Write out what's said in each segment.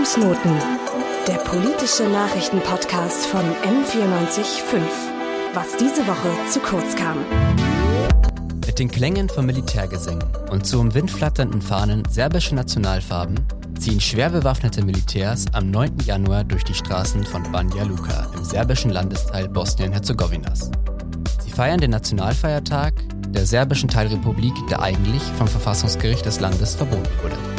Fußnoten, der politische Nachrichtenpodcast von M945. Was diese Woche zu kurz kam. Mit den Klängen von Militärgesängen und zu im Wind flatternden Fahnen serbischer Nationalfarben ziehen schwer bewaffnete Militärs am 9. Januar durch die Straßen von Banja Luka im serbischen Landesteil Bosnien-Herzegowinas. Sie feiern den Nationalfeiertag der serbischen Teilrepublik, der eigentlich vom Verfassungsgericht des Landes verboten wurde.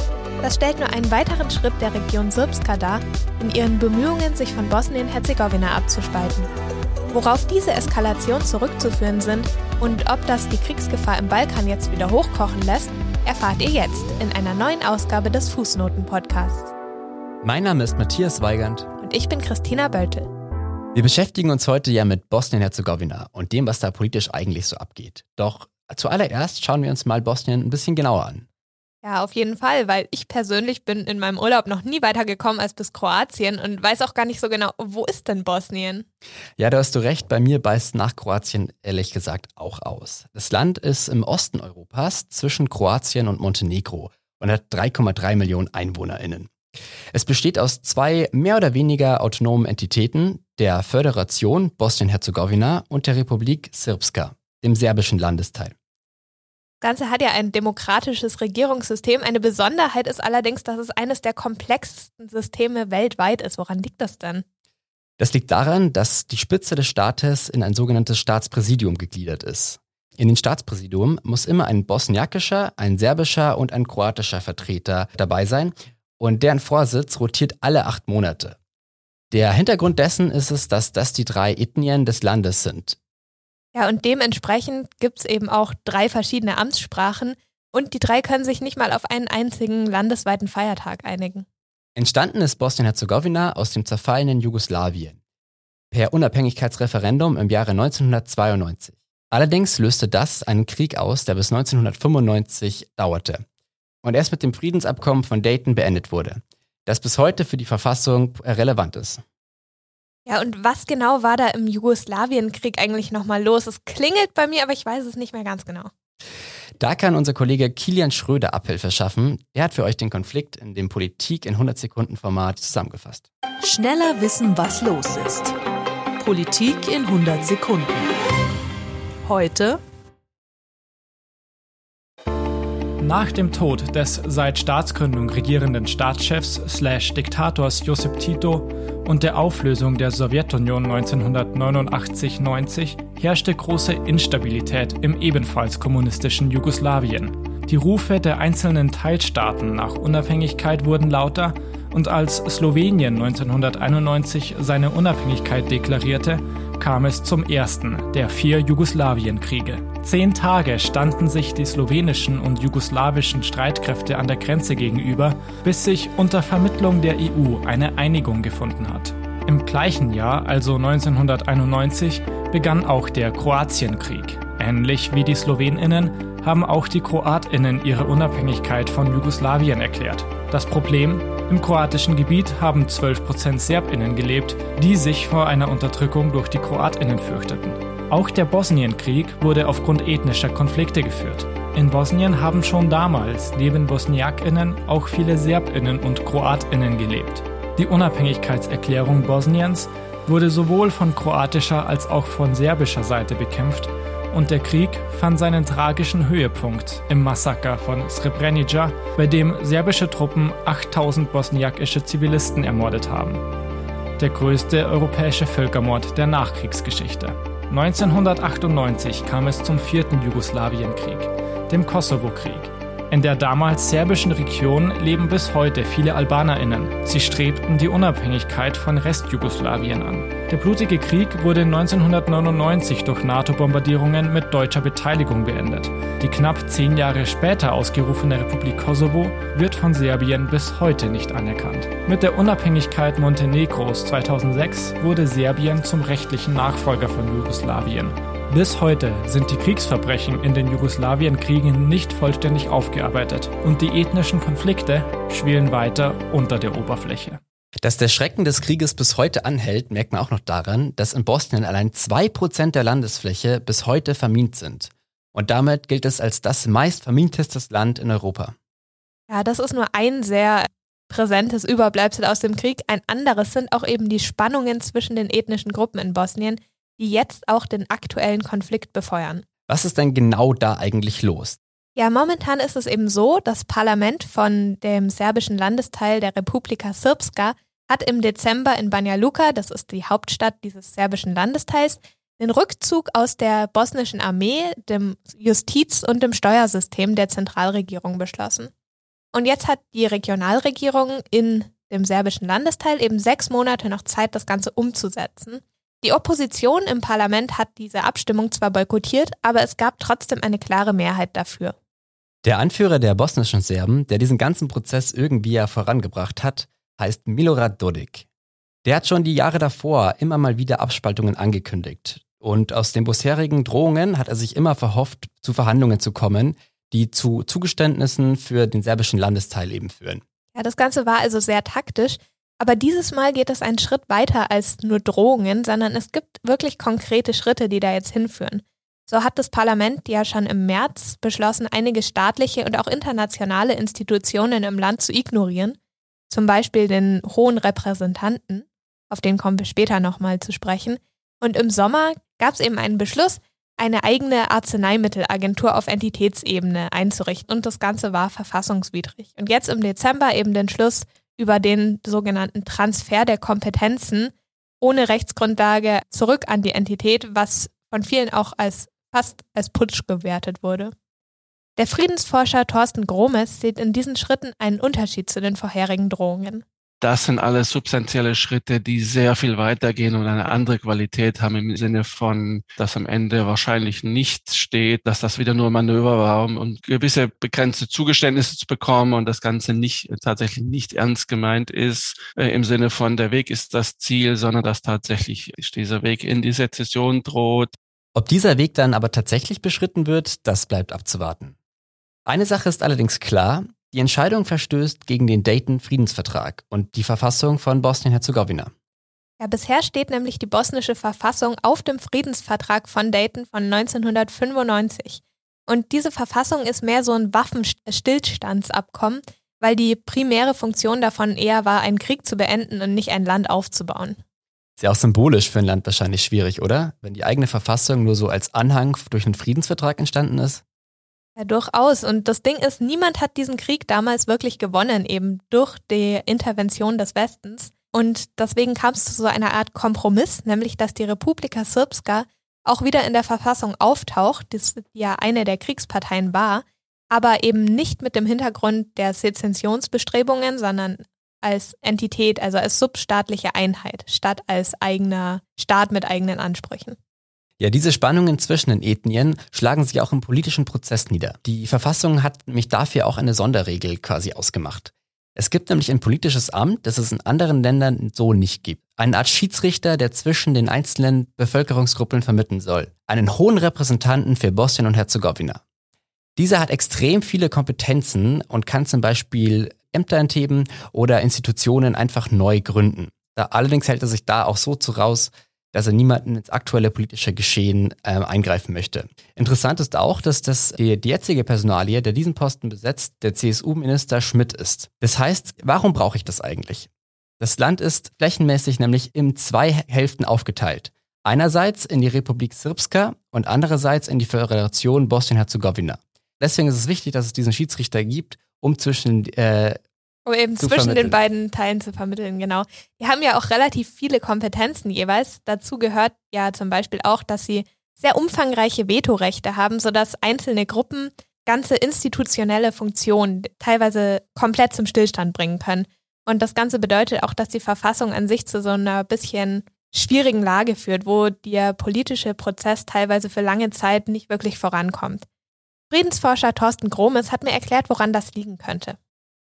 Das stellt nur einen weiteren Schritt der Region Srpska dar, in ihren Bemühungen, sich von Bosnien-Herzegowina abzuspalten. Worauf diese Eskalationen zurückzuführen sind und ob das die Kriegsgefahr im Balkan jetzt wieder hochkochen lässt, erfahrt ihr jetzt in einer neuen Ausgabe des Fußnoten-Podcasts. Mein Name ist Matthias Weigand. Und ich bin Christina Böltel. Wir beschäftigen uns heute ja mit Bosnien-Herzegowina und dem, was da politisch eigentlich so abgeht. Doch zuallererst schauen wir uns mal Bosnien ein bisschen genauer an. Ja, auf jeden Fall, weil ich persönlich bin in meinem Urlaub noch nie weitergekommen als bis Kroatien und weiß auch gar nicht so genau, wo ist denn Bosnien? Ja, da hast du recht, bei mir beißt nach Kroatien ehrlich gesagt auch aus. Das Land ist im Osten Europas zwischen Kroatien und Montenegro und hat 3,3 Millionen EinwohnerInnen. Es besteht aus zwei mehr oder weniger autonomen Entitäten, der Föderation Bosnien-Herzegowina und der Republik Srpska, dem serbischen Landesteil. Ganze hat ja ein demokratisches Regierungssystem. Eine Besonderheit ist allerdings, dass es eines der komplexesten Systeme weltweit ist. Woran liegt das denn? Das liegt daran, dass die Spitze des Staates in ein sogenanntes Staatspräsidium gegliedert ist. In den Staatspräsidium muss immer ein bosniakischer, ein serbischer und ein kroatischer Vertreter dabei sein und deren Vorsitz rotiert alle acht Monate. Der Hintergrund dessen ist es, dass das die drei Ethnien des Landes sind. Ja, und dementsprechend gibt es eben auch drei verschiedene Amtssprachen und die drei können sich nicht mal auf einen einzigen landesweiten Feiertag einigen. Entstanden ist Bosnien-Herzegowina aus dem zerfallenen Jugoslawien per Unabhängigkeitsreferendum im Jahre 1992. Allerdings löste das einen Krieg aus, der bis 1995 dauerte und erst mit dem Friedensabkommen von Dayton beendet wurde, das bis heute für die Verfassung relevant ist. Ja, und was genau war da im Jugoslawienkrieg eigentlich nochmal los? Es klingelt bei mir, aber ich weiß es nicht mehr ganz genau. Da kann unser Kollege Kilian Schröder Abhilfe schaffen. Er hat für euch den Konflikt in dem Politik in 100 Sekunden Format zusammengefasst. Schneller wissen, was los ist. Politik in 100 Sekunden. Heute Nach dem Tod des seit Staatsgründung regierenden Staatschefs slash Diktators Josip Tito und der Auflösung der Sowjetunion 1989-90 herrschte große Instabilität im ebenfalls kommunistischen Jugoslawien. Die Rufe der einzelnen Teilstaaten nach Unabhängigkeit wurden lauter und als Slowenien 1991 seine Unabhängigkeit deklarierte, kam es zum ersten der vier Jugoslawienkriege. Zehn Tage standen sich die slowenischen und jugoslawischen Streitkräfte an der Grenze gegenüber, bis sich unter Vermittlung der EU eine Einigung gefunden hat. Im gleichen Jahr, also 1991, begann auch der Kroatienkrieg. Ähnlich wie die Sloweninnen haben auch die Kroatinnen ihre Unabhängigkeit von Jugoslawien erklärt. Das Problem? Im kroatischen Gebiet haben 12% Serbinnen gelebt, die sich vor einer Unterdrückung durch die Kroatinnen fürchteten. Auch der Bosnienkrieg wurde aufgrund ethnischer Konflikte geführt. In Bosnien haben schon damals neben Bosniakinnen auch viele Serbinnen und Kroatinnen gelebt. Die Unabhängigkeitserklärung Bosniens wurde sowohl von kroatischer als auch von serbischer Seite bekämpft und der Krieg fand seinen tragischen Höhepunkt im Massaker von Srebrenica, bei dem serbische Truppen 8000 bosniakische Zivilisten ermordet haben. Der größte europäische Völkermord der Nachkriegsgeschichte. 1998 kam es zum vierten Jugoslawienkrieg, dem Kosovo-Krieg. In der damals serbischen Region leben bis heute viele AlbanerInnen. Sie strebten die Unabhängigkeit von Restjugoslawien an. Der blutige Krieg wurde 1999 durch NATO-Bombardierungen mit deutscher Beteiligung beendet. Die knapp zehn Jahre später ausgerufene Republik Kosovo wird von Serbien bis heute nicht anerkannt. Mit der Unabhängigkeit Montenegros 2006 wurde Serbien zum rechtlichen Nachfolger von Jugoslawien. Bis heute sind die Kriegsverbrechen in den Jugoslawienkriegen nicht vollständig aufgearbeitet und die ethnischen Konflikte schwelen weiter unter der Oberfläche. Dass der Schrecken des Krieges bis heute anhält, merkt man auch noch daran, dass in Bosnien allein zwei Prozent der Landesfläche bis heute vermint sind. Und damit gilt es als das meist verminteste Land in Europa. Ja, das ist nur ein sehr präsentes Überbleibsel aus dem Krieg. Ein anderes sind auch eben die Spannungen zwischen den ethnischen Gruppen in Bosnien, die jetzt auch den aktuellen Konflikt befeuern. Was ist denn genau da eigentlich los? Ja, momentan ist es eben so, das Parlament von dem serbischen Landesteil der Republika Srpska hat im Dezember in Banja Luka, das ist die Hauptstadt dieses serbischen Landesteils, den Rückzug aus der bosnischen Armee, dem Justiz- und dem Steuersystem der Zentralregierung beschlossen. Und jetzt hat die Regionalregierung in dem serbischen Landesteil eben sechs Monate noch Zeit, das Ganze umzusetzen. Die Opposition im Parlament hat diese Abstimmung zwar boykottiert, aber es gab trotzdem eine klare Mehrheit dafür. Der Anführer der bosnischen Serben, der diesen ganzen Prozess irgendwie ja vorangebracht hat, heißt Milorad Dodik. Der hat schon die Jahre davor immer mal wieder Abspaltungen angekündigt. Und aus den bisherigen Drohungen hat er sich immer verhofft, zu Verhandlungen zu kommen, die zu Zugeständnissen für den serbischen Landesteil eben führen. Ja, das Ganze war also sehr taktisch. Aber dieses Mal geht es einen Schritt weiter als nur Drohungen, sondern es gibt wirklich konkrete Schritte, die da jetzt hinführen. So hat das Parlament ja schon im März beschlossen, einige staatliche und auch internationale Institutionen im Land zu ignorieren zum Beispiel den hohen Repräsentanten, auf den kommen wir später nochmal zu sprechen. Und im Sommer gab es eben einen Beschluss, eine eigene Arzneimittelagentur auf Entitätsebene einzurichten und das Ganze war verfassungswidrig. Und jetzt im Dezember eben den Schluss über den sogenannten Transfer der Kompetenzen ohne Rechtsgrundlage zurück an die Entität, was von vielen auch als fast als Putsch gewertet wurde. Der Friedensforscher Thorsten Gromes sieht in diesen Schritten einen Unterschied zu den vorherigen Drohungen. Das sind alles substanzielle Schritte, die sehr viel weitergehen und eine andere Qualität haben im Sinne von, dass am Ende wahrscheinlich nichts steht, dass das wieder nur Manöver war, um gewisse begrenzte Zugeständnisse zu bekommen und das Ganze nicht tatsächlich nicht ernst gemeint ist äh, im Sinne von der Weg ist das Ziel, sondern dass tatsächlich dieser Weg in die Sezession droht. Ob dieser Weg dann aber tatsächlich beschritten wird, das bleibt abzuwarten. Eine Sache ist allerdings klar, die Entscheidung verstößt gegen den Dayton-Friedensvertrag und die Verfassung von Bosnien-Herzegowina. Ja, bisher steht nämlich die bosnische Verfassung auf dem Friedensvertrag von Dayton von 1995. Und diese Verfassung ist mehr so ein Waffenstillstandsabkommen, weil die primäre Funktion davon eher war, einen Krieg zu beenden und nicht ein Land aufzubauen. Ist ja auch symbolisch für ein Land wahrscheinlich schwierig, oder? Wenn die eigene Verfassung nur so als Anhang durch einen Friedensvertrag entstanden ist? Ja, durchaus. Und das Ding ist, niemand hat diesen Krieg damals wirklich gewonnen, eben durch die Intervention des Westens. Und deswegen kam es zu so einer Art Kompromiss, nämlich dass die Republika Srpska auch wieder in der Verfassung auftaucht, die ja eine der Kriegsparteien war, aber eben nicht mit dem Hintergrund der Sezessionsbestrebungen, sondern als Entität, also als substaatliche Einheit, statt als eigener Staat mit eigenen Ansprüchen. Ja, diese Spannungen zwischen den Ethnien schlagen sich auch im politischen Prozess nieder. Die Verfassung hat nämlich dafür auch eine Sonderregel quasi ausgemacht. Es gibt nämlich ein politisches Amt, das es in anderen Ländern so nicht gibt. Eine Art Schiedsrichter, der zwischen den einzelnen Bevölkerungsgruppen vermitteln soll. Einen hohen Repräsentanten für Bosnien und Herzegowina. Dieser hat extrem viele Kompetenzen und kann zum Beispiel Ämter entheben oder Institutionen einfach neu gründen. Da, allerdings hält er sich da auch so zu raus, dass er niemanden ins aktuelle politische Geschehen äh, eingreifen möchte. Interessant ist auch, dass das die, die jetzige Personalie, der diesen Posten besetzt, der CSU-Minister Schmidt ist. Das heißt, warum brauche ich das eigentlich? Das Land ist flächenmäßig nämlich in zwei Hälften aufgeteilt. Einerseits in die Republik Srpska und andererseits in die Föderation Bosnien-Herzegowina. Deswegen ist es wichtig, dass es diesen Schiedsrichter gibt, um zwischen äh, um eben zwischen vermitteln. den beiden Teilen zu vermitteln, genau. Die haben ja auch relativ viele Kompetenzen jeweils. Dazu gehört ja zum Beispiel auch, dass sie sehr umfangreiche Vetorechte haben, sodass einzelne Gruppen ganze institutionelle Funktionen teilweise komplett zum Stillstand bringen können. Und das Ganze bedeutet auch, dass die Verfassung an sich zu so einer bisschen schwierigen Lage führt, wo der politische Prozess teilweise für lange Zeit nicht wirklich vorankommt. Friedensforscher Thorsten Gromes hat mir erklärt, woran das liegen könnte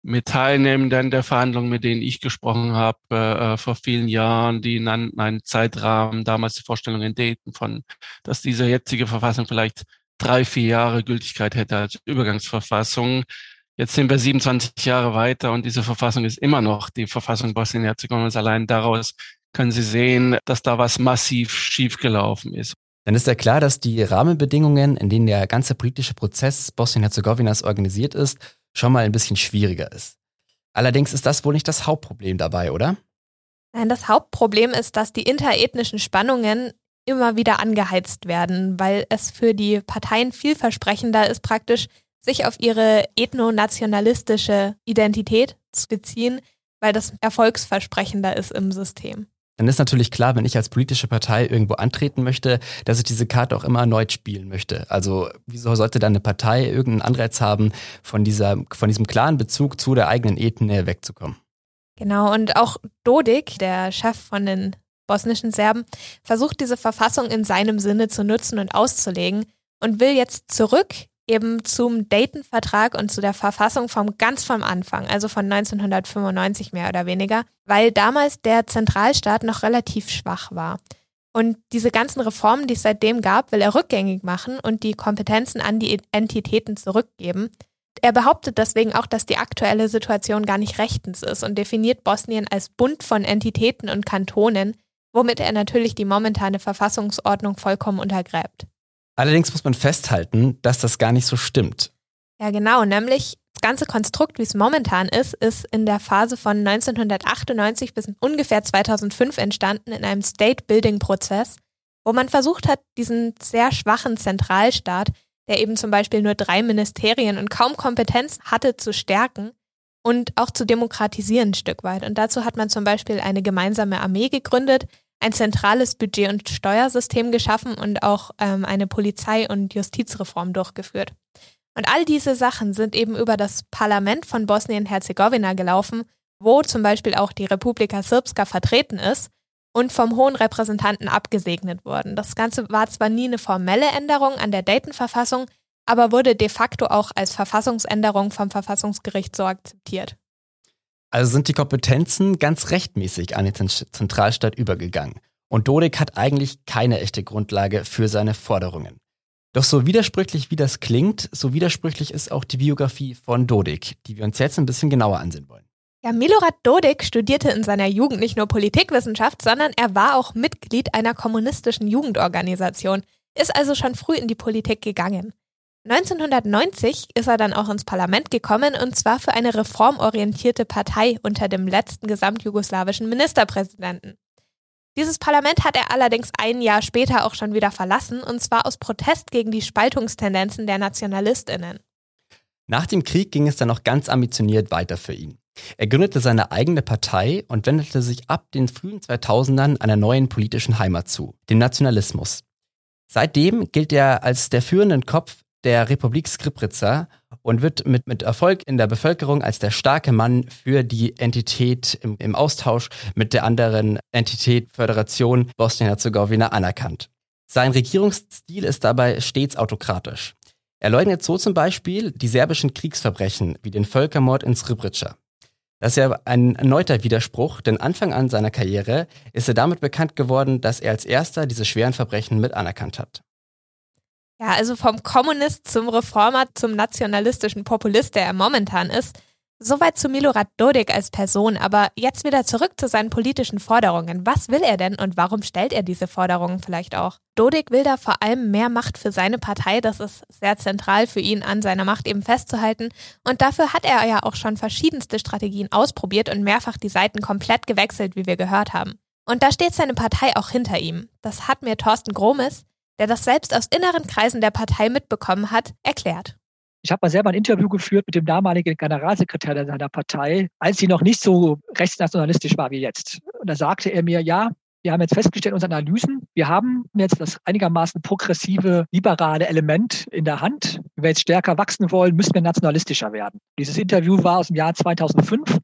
mit Teilnehmenden der Verhandlungen, mit denen ich gesprochen habe äh, vor vielen Jahren, die nannten einen Zeitrahmen, damals die Vorstellung in Dayton von, dass diese jetzige Verfassung vielleicht drei, vier Jahre Gültigkeit hätte als Übergangsverfassung. Jetzt sind wir 27 Jahre weiter und diese Verfassung ist immer noch die Verfassung Bosnien-Herzegowina. Allein daraus können Sie sehen, dass da was massiv schiefgelaufen ist. Dann ist ja klar, dass die Rahmenbedingungen, in denen der ganze politische Prozess Bosnien-Herzegowinas organisiert ist, schon mal ein bisschen schwieriger ist. Allerdings ist das wohl nicht das Hauptproblem dabei, oder? Nein, das Hauptproblem ist, dass die interethnischen Spannungen immer wieder angeheizt werden, weil es für die Parteien vielversprechender ist, praktisch sich auf ihre ethnonationalistische Identität zu beziehen, weil das erfolgsversprechender ist im System. Dann ist natürlich klar, wenn ich als politische Partei irgendwo antreten möchte, dass ich diese Karte auch immer erneut spielen möchte. Also wieso sollte dann eine Partei irgendeinen Anreiz haben, von, dieser, von diesem klaren Bezug zu der eigenen Ethnie wegzukommen? Genau, und auch Dodik, der Chef von den bosnischen Serben, versucht diese Verfassung in seinem Sinne zu nutzen und auszulegen und will jetzt zurück eben zum Dayton-Vertrag und zu der Verfassung vom ganz vom Anfang, also von 1995 mehr oder weniger, weil damals der Zentralstaat noch relativ schwach war. Und diese ganzen Reformen, die es seitdem gab, will er rückgängig machen und die Kompetenzen an die Entitäten zurückgeben. Er behauptet deswegen auch, dass die aktuelle Situation gar nicht rechtens ist und definiert Bosnien als Bund von Entitäten und Kantonen, womit er natürlich die momentane Verfassungsordnung vollkommen untergräbt. Allerdings muss man festhalten, dass das gar nicht so stimmt. Ja, genau, nämlich das ganze Konstrukt, wie es momentan ist, ist in der Phase von 1998 bis ungefähr 2005 entstanden in einem State-Building-Prozess, wo man versucht hat, diesen sehr schwachen Zentralstaat, der eben zum Beispiel nur drei Ministerien und kaum Kompetenz hatte, zu stärken und auch zu demokratisieren ein Stück weit. Und dazu hat man zum Beispiel eine gemeinsame Armee gegründet, ein zentrales Budget- und Steuersystem geschaffen und auch ähm, eine Polizei- und Justizreform durchgeführt. Und all diese Sachen sind eben über das Parlament von Bosnien-Herzegowina gelaufen, wo zum Beispiel auch die Republika Srpska vertreten ist und vom hohen Repräsentanten abgesegnet wurden. Das Ganze war zwar nie eine formelle Änderung an der Dayton-Verfassung, aber wurde de facto auch als Verfassungsänderung vom Verfassungsgericht so akzeptiert. Also sind die Kompetenzen ganz rechtmäßig an den Zentralstaat übergegangen. Und Dodik hat eigentlich keine echte Grundlage für seine Forderungen. Doch so widersprüchlich wie das klingt, so widersprüchlich ist auch die Biografie von Dodik, die wir uns jetzt ein bisschen genauer ansehen wollen. Ja, Milorad Dodik studierte in seiner Jugend nicht nur Politikwissenschaft, sondern er war auch Mitglied einer kommunistischen Jugendorganisation, ist also schon früh in die Politik gegangen. 1990 ist er dann auch ins Parlament gekommen und zwar für eine reformorientierte Partei unter dem letzten gesamtjugoslawischen Ministerpräsidenten. Dieses Parlament hat er allerdings ein Jahr später auch schon wieder verlassen und zwar aus Protest gegen die Spaltungstendenzen der Nationalistinnen. Nach dem Krieg ging es dann noch ganz ambitioniert weiter für ihn. Er gründete seine eigene Partei und wendete sich ab den frühen 2000ern einer neuen politischen Heimat zu, dem Nationalismus. Seitdem gilt er als der führende Kopf der Republik Skripritsa und wird mit, mit Erfolg in der Bevölkerung als der starke Mann für die Entität im, im Austausch mit der anderen Entität Föderation Bosnien-Herzegowina anerkannt. Sein Regierungsstil ist dabei stets autokratisch. Er leugnet so zum Beispiel die serbischen Kriegsverbrechen wie den Völkermord in Srebrenica. Das ist ja ein erneuter Widerspruch, denn Anfang an seiner Karriere ist er damit bekannt geworden, dass er als erster diese schweren Verbrechen mit anerkannt hat. Ja, also vom Kommunist zum Reformer zum nationalistischen Populist, der er momentan ist. Soweit zu Milorad Dodik als Person, aber jetzt wieder zurück zu seinen politischen Forderungen. Was will er denn und warum stellt er diese Forderungen vielleicht auch? Dodik will da vor allem mehr Macht für seine Partei, das ist sehr zentral für ihn, an seiner Macht eben festzuhalten. Und dafür hat er ja auch schon verschiedenste Strategien ausprobiert und mehrfach die Seiten komplett gewechselt, wie wir gehört haben. Und da steht seine Partei auch hinter ihm. Das hat mir Thorsten Gromes, der das selbst aus inneren Kreisen der Partei mitbekommen hat, erklärt. Ich habe mal selber ein Interview geführt mit dem damaligen Generalsekretär seiner Partei, als sie noch nicht so rechtsnationalistisch war wie jetzt. Und da sagte er mir, ja, wir haben jetzt festgestellt, unsere Analysen, wir haben jetzt das einigermaßen progressive, liberale Element in der Hand. Wenn wir jetzt stärker wachsen wollen, müssen wir nationalistischer werden. Dieses Interview war aus dem Jahr 2005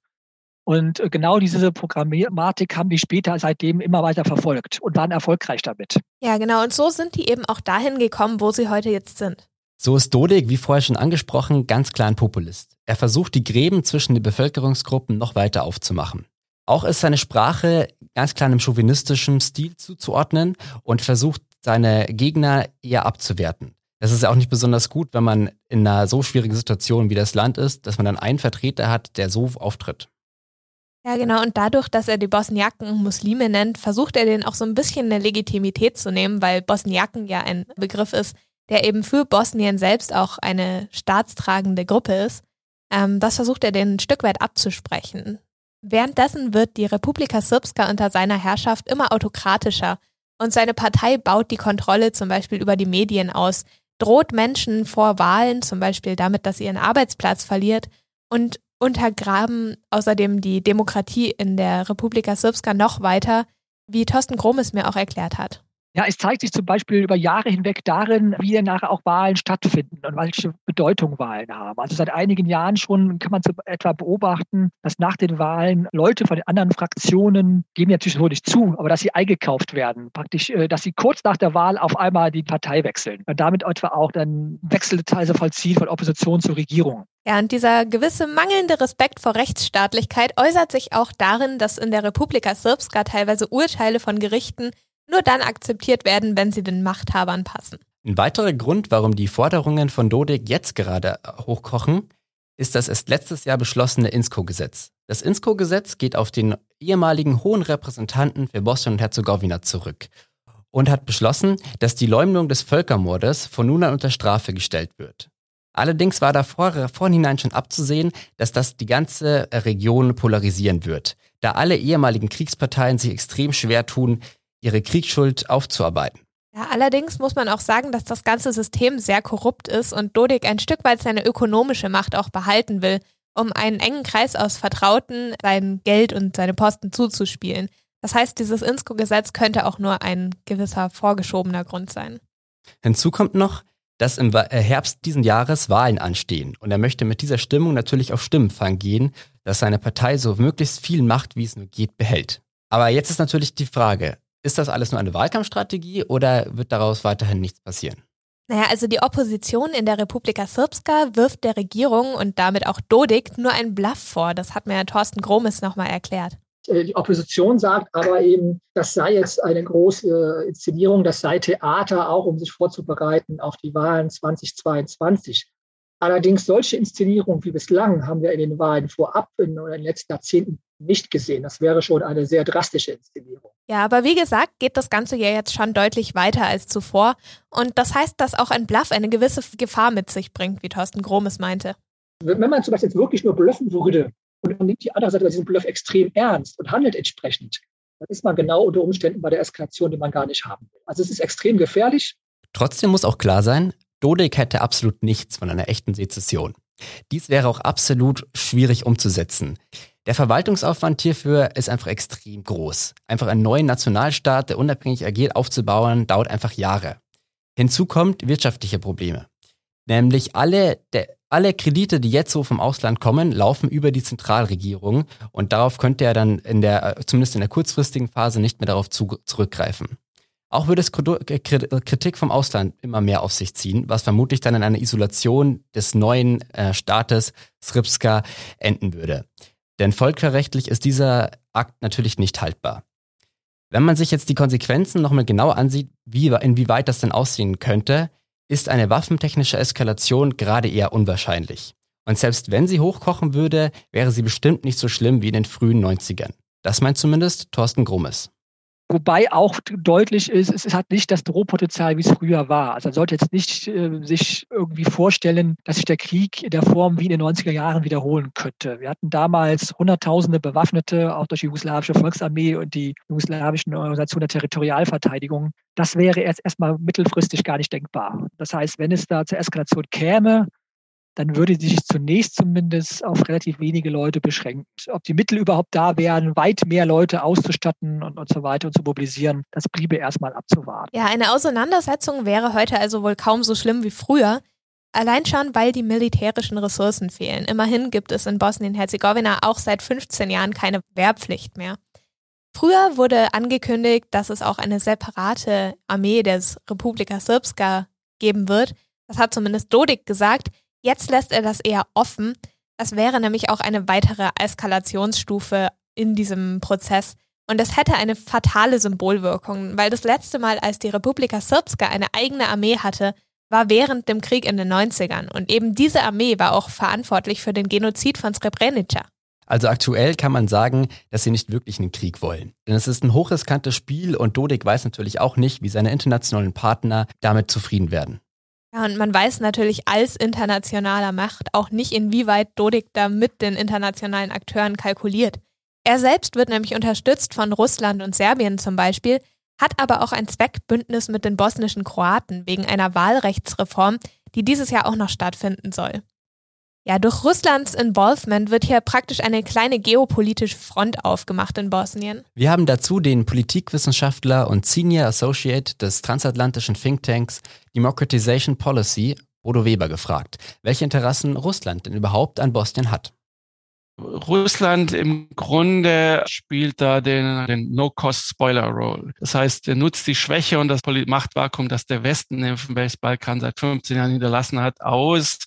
und äh, genau diese Programmatik haben die später seitdem immer weiter verfolgt und waren erfolgreich damit. Ja, genau. Und so sind die eben auch dahin gekommen, wo sie heute jetzt sind. So ist Dodik, wie vorher schon angesprochen, ganz klar ein Populist. Er versucht, die Gräben zwischen den Bevölkerungsgruppen noch weiter aufzumachen. Auch ist seine Sprache ganz klar einem chauvinistischen Stil zuzuordnen und versucht, seine Gegner eher abzuwerten. Das ist ja auch nicht besonders gut, wenn man in einer so schwierigen Situation wie das Land ist, dass man dann einen Vertreter hat, der so auftritt. Ja, genau. Und dadurch, dass er die Bosniaken Muslime nennt, versucht er denen auch so ein bisschen eine Legitimität zu nehmen, weil Bosniaken ja ein Begriff ist, der eben für Bosnien selbst auch eine staatstragende Gruppe ist. Ähm, das versucht er den ein Stück weit abzusprechen. Währenddessen wird die Republika Srpska unter seiner Herrschaft immer autokratischer und seine Partei baut die Kontrolle zum Beispiel über die Medien aus, droht Menschen vor Wahlen, zum Beispiel damit, dass sie ihren Arbeitsplatz verliert und untergraben außerdem die Demokratie in der Republika Srpska noch weiter, wie Thorsten Gromes mir auch erklärt hat. Ja, es zeigt sich zum Beispiel über Jahre hinweg darin, wie dann nachher auch Wahlen stattfinden und welche Bedeutung Wahlen haben. Also seit einigen Jahren schon kann man etwa beobachten, dass nach den Wahlen Leute von den anderen Fraktionen, geben natürlich so nicht zu, aber dass sie eingekauft werden. Praktisch, äh, dass sie kurz nach der Wahl auf einmal die Partei wechseln und damit etwa auch dann Wechselteile vollziehen von Opposition zur Regierung. Ja, und dieser gewisse mangelnde Respekt vor Rechtsstaatlichkeit äußert sich auch darin, dass in der Republika Srpska teilweise Urteile von Gerichten nur dann akzeptiert werden, wenn sie den Machthabern passen. Ein weiterer Grund, warum die Forderungen von Dodik jetzt gerade hochkochen, ist das erst letztes Jahr beschlossene INSCO-Gesetz. Das INSCO-Gesetz geht auf den ehemaligen hohen Repräsentanten für Bosnien und Herzegowina zurück und hat beschlossen, dass die Leumdung des Völkermordes von nun an unter Strafe gestellt wird. Allerdings war da vor, vorhinein schon abzusehen, dass das die ganze Region polarisieren wird, da alle ehemaligen Kriegsparteien sich extrem schwer tun, ihre Kriegsschuld aufzuarbeiten. Ja, allerdings muss man auch sagen, dass das ganze System sehr korrupt ist und Dodik ein Stück weit seine ökonomische Macht auch behalten will, um einen engen Kreis aus Vertrauten sein Geld und seine Posten zuzuspielen. Das heißt, dieses Insko-Gesetz könnte auch nur ein gewisser vorgeschobener Grund sein. Hinzu kommt noch, dass im äh, Herbst diesen Jahres Wahlen anstehen und er möchte mit dieser Stimmung natürlich auf Stimmenfang gehen, dass seine Partei so möglichst viel Macht, wie es nur geht, behält. Aber jetzt ist natürlich die Frage, ist das alles nur eine Wahlkampfstrategie oder wird daraus weiterhin nichts passieren? Naja, also die Opposition in der Republika Srpska wirft der Regierung und damit auch Dodik nur einen Bluff vor. Das hat mir Herr Thorsten Gromes nochmal erklärt. Äh, die Opposition sagt aber eben, das sei jetzt eine große Inszenierung, das sei Theater, auch um sich vorzubereiten auf die Wahlen 2022. Allerdings solche Inszenierungen wie bislang haben wir in den Wahlen vorab in den letzten Jahrzehnten nicht gesehen. Das wäre schon eine sehr drastische Inszenierung. Ja, aber wie gesagt, geht das Ganze ja jetzt schon deutlich weiter als zuvor. Und das heißt, dass auch ein Bluff eine gewisse Gefahr mit sich bringt, wie Thorsten Gromes meinte. Wenn man zum Beispiel jetzt wirklich nur bluffen würde und man nimmt die andere Seite diesen Bluff extrem ernst und handelt entsprechend, dann ist man genau unter Umständen bei der Eskalation, die man gar nicht haben will. Also es ist extrem gefährlich. Trotzdem muss auch klar sein, Dodik hätte absolut nichts von einer echten Sezession. Dies wäre auch absolut schwierig umzusetzen. Der Verwaltungsaufwand hierfür ist einfach extrem groß. Einfach einen neuen Nationalstaat, der unabhängig agiert, aufzubauen, dauert einfach Jahre. Hinzu kommt wirtschaftliche Probleme. Nämlich alle, der, alle Kredite, die jetzt so vom Ausland kommen, laufen über die Zentralregierung und darauf könnte er dann in der, zumindest in der kurzfristigen Phase nicht mehr darauf zu, zurückgreifen. Auch würde es Kritik vom Ausland immer mehr auf sich ziehen, was vermutlich dann in einer Isolation des neuen äh, Staates Srpska enden würde. Denn völkerrechtlich ist dieser Akt natürlich nicht haltbar. Wenn man sich jetzt die Konsequenzen nochmal genau ansieht, wie, inwieweit das denn aussehen könnte, ist eine waffentechnische Eskalation gerade eher unwahrscheinlich. Und selbst wenn sie hochkochen würde, wäre sie bestimmt nicht so schlimm wie in den frühen 90ern. Das meint zumindest Thorsten Grummes. Wobei auch deutlich ist, es hat nicht das Drohpotenzial, wie es früher war. Also man sollte jetzt nicht äh, sich irgendwie vorstellen, dass sich der Krieg in der Form wie in den 90er Jahren wiederholen könnte. Wir hatten damals Hunderttausende Bewaffnete, auch durch die jugoslawische Volksarmee und die jugoslawischen Organisationen der Territorialverteidigung. Das wäre erst erstmal mittelfristig gar nicht denkbar. Das heißt, wenn es da zur Eskalation käme, dann würde sie sich zunächst zumindest auf relativ wenige Leute beschränken. Ob die Mittel überhaupt da wären, weit mehr Leute auszustatten und, und so weiter und zu mobilisieren, das bliebe erstmal abzuwarten. Ja, eine Auseinandersetzung wäre heute also wohl kaum so schlimm wie früher. Allein schon, weil die militärischen Ressourcen fehlen. Immerhin gibt es in Bosnien-Herzegowina auch seit 15 Jahren keine Wehrpflicht mehr. Früher wurde angekündigt, dass es auch eine separate Armee des Republika Srpska geben wird. Das hat zumindest Dodik gesagt. Jetzt lässt er das eher offen. Das wäre nämlich auch eine weitere Eskalationsstufe in diesem Prozess. Und das hätte eine fatale Symbolwirkung, weil das letzte Mal, als die Republika Srpska eine eigene Armee hatte, war während dem Krieg in den 90ern. Und eben diese Armee war auch verantwortlich für den Genozid von Srebrenica. Also aktuell kann man sagen, dass sie nicht wirklich einen Krieg wollen. Denn es ist ein hochriskantes Spiel und Dodik weiß natürlich auch nicht, wie seine internationalen Partner damit zufrieden werden. Ja, und man weiß natürlich als internationaler Macht auch nicht, inwieweit Dodik da mit den internationalen Akteuren kalkuliert. Er selbst wird nämlich unterstützt von Russland und Serbien zum Beispiel, hat aber auch ein Zweckbündnis mit den bosnischen Kroaten wegen einer Wahlrechtsreform, die dieses Jahr auch noch stattfinden soll. Ja, durch Russlands Involvement wird hier praktisch eine kleine geopolitische Front aufgemacht in Bosnien. Wir haben dazu den Politikwissenschaftler und Senior Associate des transatlantischen Thinktanks Democratization Policy, Bodo Weber, gefragt, welche Interessen Russland denn überhaupt an Bosnien hat. Russland im Grunde spielt da den, den No-Cost-Spoiler-Role. Das heißt, er nutzt die Schwäche und das Machtvakuum, das der Westen im Westbalkan seit 15 Jahren hinterlassen hat, aus,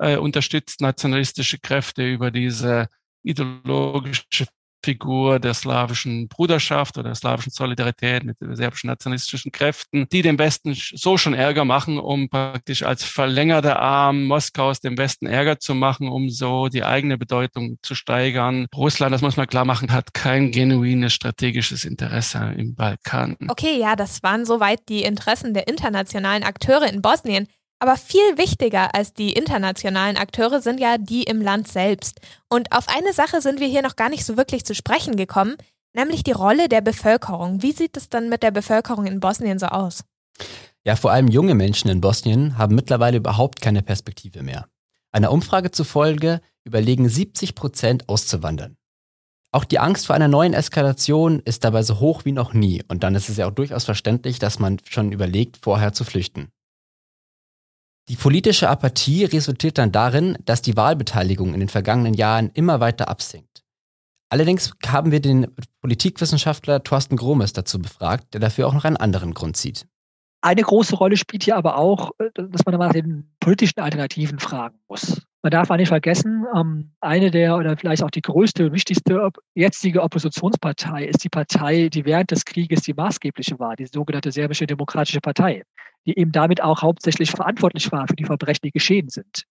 äh, unterstützt nationalistische Kräfte über diese ideologische Figur der slawischen Bruderschaft oder der slawischen Solidarität mit den serbischen nationalistischen Kräften, die dem Westen so schon Ärger machen, um praktisch als verlängerter Arm Moskaus dem Westen Ärger zu machen, um so die eigene Bedeutung zu steigern. Russland, das muss man klar machen, hat kein genuines strategisches Interesse im Balkan. Okay, ja, das waren soweit die Interessen der internationalen Akteure in Bosnien. Aber viel wichtiger als die internationalen Akteure sind ja die im Land selbst. Und auf eine Sache sind wir hier noch gar nicht so wirklich zu sprechen gekommen, nämlich die Rolle der Bevölkerung. Wie sieht es dann mit der Bevölkerung in Bosnien so aus? Ja, vor allem junge Menschen in Bosnien haben mittlerweile überhaupt keine Perspektive mehr. Einer Umfrage zufolge überlegen 70 Prozent auszuwandern. Auch die Angst vor einer neuen Eskalation ist dabei so hoch wie noch nie und dann ist es ja auch durchaus verständlich, dass man schon überlegt, vorher zu flüchten. Die politische Apathie resultiert dann darin, dass die Wahlbeteiligung in den vergangenen Jahren immer weiter absinkt. Allerdings haben wir den Politikwissenschaftler Thorsten Gromes dazu befragt, der dafür auch noch einen anderen Grund sieht. Eine große Rolle spielt hier aber auch, dass man nach den politischen Alternativen fragen muss. Man darf auch nicht vergessen, ähm, eine der oder vielleicht auch die größte, wichtigste jetzige Oppositionspartei ist die Partei, die während des Krieges die maßgebliche war, die sogenannte serbische Demokratische Partei, die eben damit auch hauptsächlich verantwortlich war für die Verbrechen, die geschehen sind.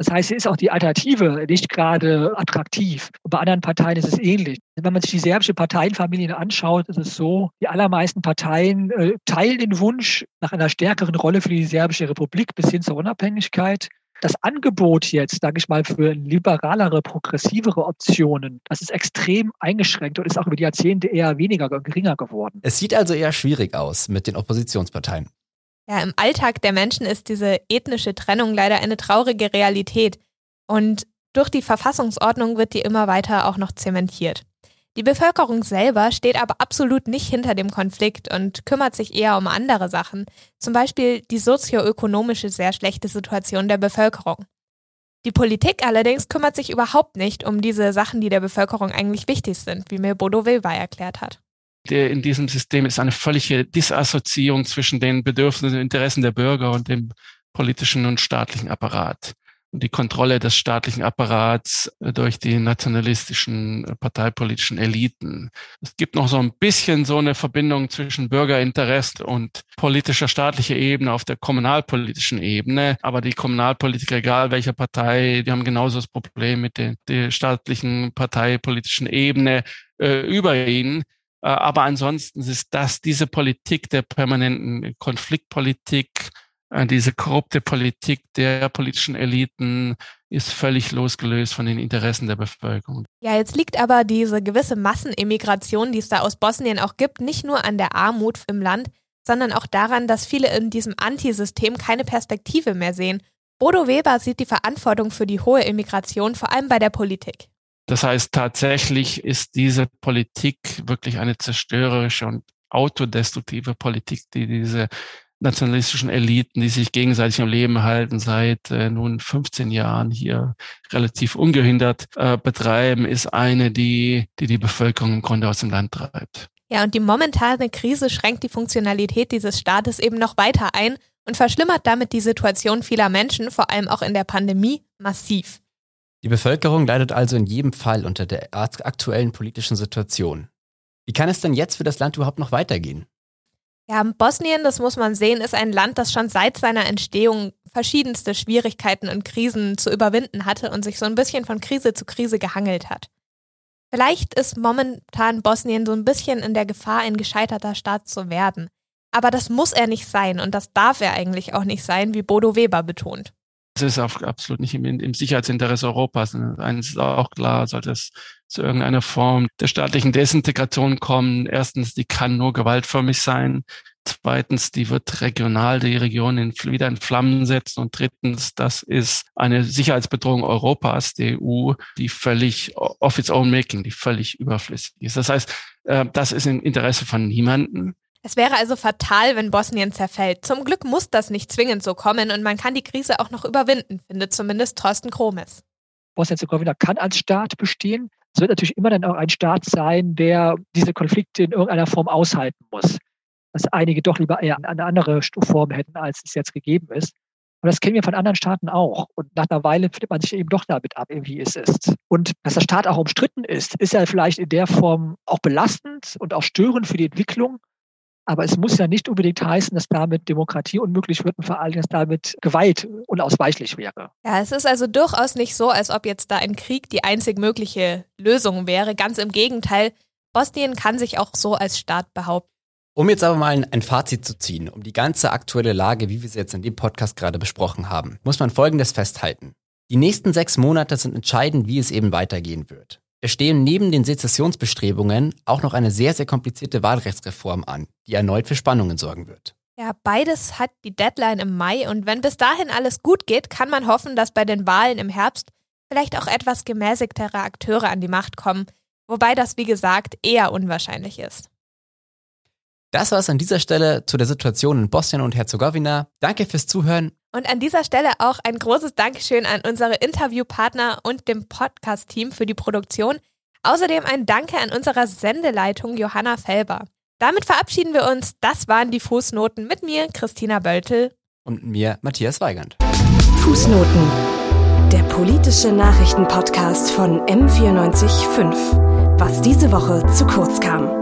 Das heißt, hier ist auch die Alternative nicht gerade attraktiv. Und bei anderen Parteien ist es ähnlich. Wenn man sich die serbische Parteienfamilien anschaut, ist es so, die allermeisten Parteien äh, teilen den Wunsch nach einer stärkeren Rolle für die serbische Republik bis hin zur Unabhängigkeit. Das Angebot jetzt, sage ich mal, für liberalere, progressivere Optionen, das ist extrem eingeschränkt und ist auch über die Jahrzehnte eher weniger, geringer geworden. Es sieht also eher schwierig aus mit den Oppositionsparteien. Ja, im Alltag der Menschen ist diese ethnische Trennung leider eine traurige Realität. Und durch die Verfassungsordnung wird die immer weiter auch noch zementiert. Die Bevölkerung selber steht aber absolut nicht hinter dem Konflikt und kümmert sich eher um andere Sachen, zum Beispiel die sozioökonomische sehr schlechte Situation der Bevölkerung. Die Politik allerdings kümmert sich überhaupt nicht um diese Sachen, die der Bevölkerung eigentlich wichtig sind, wie mir Bodo Wilber erklärt hat in diesem System ist eine völlige Disassoziierung zwischen den Bedürfnissen und Interessen der Bürger und dem politischen und staatlichen Apparat. Die Kontrolle des staatlichen Apparats äh, durch die nationalistischen äh, parteipolitischen Eliten. Es gibt noch so ein bisschen so eine Verbindung zwischen Bürgerinteresse und politischer staatlicher Ebene auf der kommunalpolitischen Ebene. Aber die Kommunalpolitiker, egal welcher Partei, die haben genauso das Problem mit der, der staatlichen parteipolitischen Ebene äh, über ihnen. Äh, aber ansonsten ist das diese Politik der permanenten Konfliktpolitik, diese korrupte Politik der politischen Eliten ist völlig losgelöst von den Interessen der Bevölkerung. Ja, jetzt liegt aber diese gewisse Massenemigration, die es da aus Bosnien auch gibt, nicht nur an der Armut im Land, sondern auch daran, dass viele in diesem Antisystem keine Perspektive mehr sehen. Bodo Weber sieht die Verantwortung für die hohe Immigration vor allem bei der Politik. Das heißt, tatsächlich ist diese Politik wirklich eine zerstörerische und autodestruktive Politik, die diese nationalistischen Eliten, die sich gegenseitig am Leben halten, seit äh, nun 15 Jahren hier relativ ungehindert äh, betreiben, ist eine, die, die die Bevölkerung im Grunde aus dem Land treibt. Ja, und die momentane Krise schränkt die Funktionalität dieses Staates eben noch weiter ein und verschlimmert damit die Situation vieler Menschen, vor allem auch in der Pandemie, massiv. Die Bevölkerung leidet also in jedem Fall unter der aktuellen politischen Situation. Wie kann es denn jetzt für das Land überhaupt noch weitergehen? Ja, Bosnien, das muss man sehen, ist ein Land, das schon seit seiner Entstehung verschiedenste Schwierigkeiten und Krisen zu überwinden hatte und sich so ein bisschen von Krise zu Krise gehangelt hat. Vielleicht ist momentan Bosnien so ein bisschen in der Gefahr, ein gescheiterter Staat zu werden. Aber das muss er nicht sein und das darf er eigentlich auch nicht sein, wie Bodo Weber betont. Das ist auch absolut nicht im, im Sicherheitsinteresse Europas. Eines ist auch klar, sollte es zu irgendeiner Form der staatlichen Desintegration kommen. Erstens, die kann nur gewaltförmig sein. Zweitens, die wird regional die Region in, wieder in Flammen setzen. Und drittens, das ist eine Sicherheitsbedrohung Europas, der EU, die völlig of its own making, die völlig überflüssig ist. Das heißt, äh, das ist im Interesse von niemanden. Es wäre also fatal, wenn Bosnien zerfällt. Zum Glück muss das nicht zwingend so kommen und man kann die Krise auch noch überwinden, findet zumindest Thorsten Kromes. Bosnien-Herzegowina kann als Staat bestehen. Es wird natürlich immer dann auch ein Staat sein, der diese Konflikte in irgendeiner Form aushalten muss. Dass einige doch lieber eher eine andere Form hätten, als es jetzt gegeben ist. Und das kennen wir von anderen Staaten auch. Und nach einer Weile findet man sich eben doch damit ab, wie es ist. Und dass der Staat auch umstritten ist, ist ja vielleicht in der Form auch belastend und auch störend für die Entwicklung. Aber es muss ja nicht unbedingt heißen, dass damit Demokratie unmöglich wird und vor allem, dass damit Gewalt unausweichlich wäre. Ja, es ist also durchaus nicht so, als ob jetzt da ein Krieg die einzig mögliche Lösung wäre. Ganz im Gegenteil, Bosnien kann sich auch so als Staat behaupten. Um jetzt aber mal ein Fazit zu ziehen, um die ganze aktuelle Lage, wie wir sie jetzt in dem Podcast gerade besprochen haben, muss man Folgendes festhalten. Die nächsten sechs Monate sind entscheidend, wie es eben weitergehen wird. Es stehen neben den Sezessionsbestrebungen auch noch eine sehr, sehr komplizierte Wahlrechtsreform an, die erneut für Spannungen sorgen wird. Ja, beides hat die Deadline im Mai und wenn bis dahin alles gut geht, kann man hoffen, dass bei den Wahlen im Herbst vielleicht auch etwas gemäßigtere Akteure an die Macht kommen, wobei das, wie gesagt, eher unwahrscheinlich ist. Das war es an dieser Stelle zu der Situation in Bosnien und Herzegowina. Danke fürs Zuhören. Und an dieser Stelle auch ein großes Dankeschön an unsere Interviewpartner und dem Podcast-Team für die Produktion. Außerdem ein Danke an unserer Sendeleitung Johanna Felber. Damit verabschieden wir uns. Das waren die Fußnoten mit mir, Christina Böltel. Und mir, Matthias Weigand. Fußnoten. Der politische Nachrichtenpodcast von M945. Was diese Woche zu kurz kam.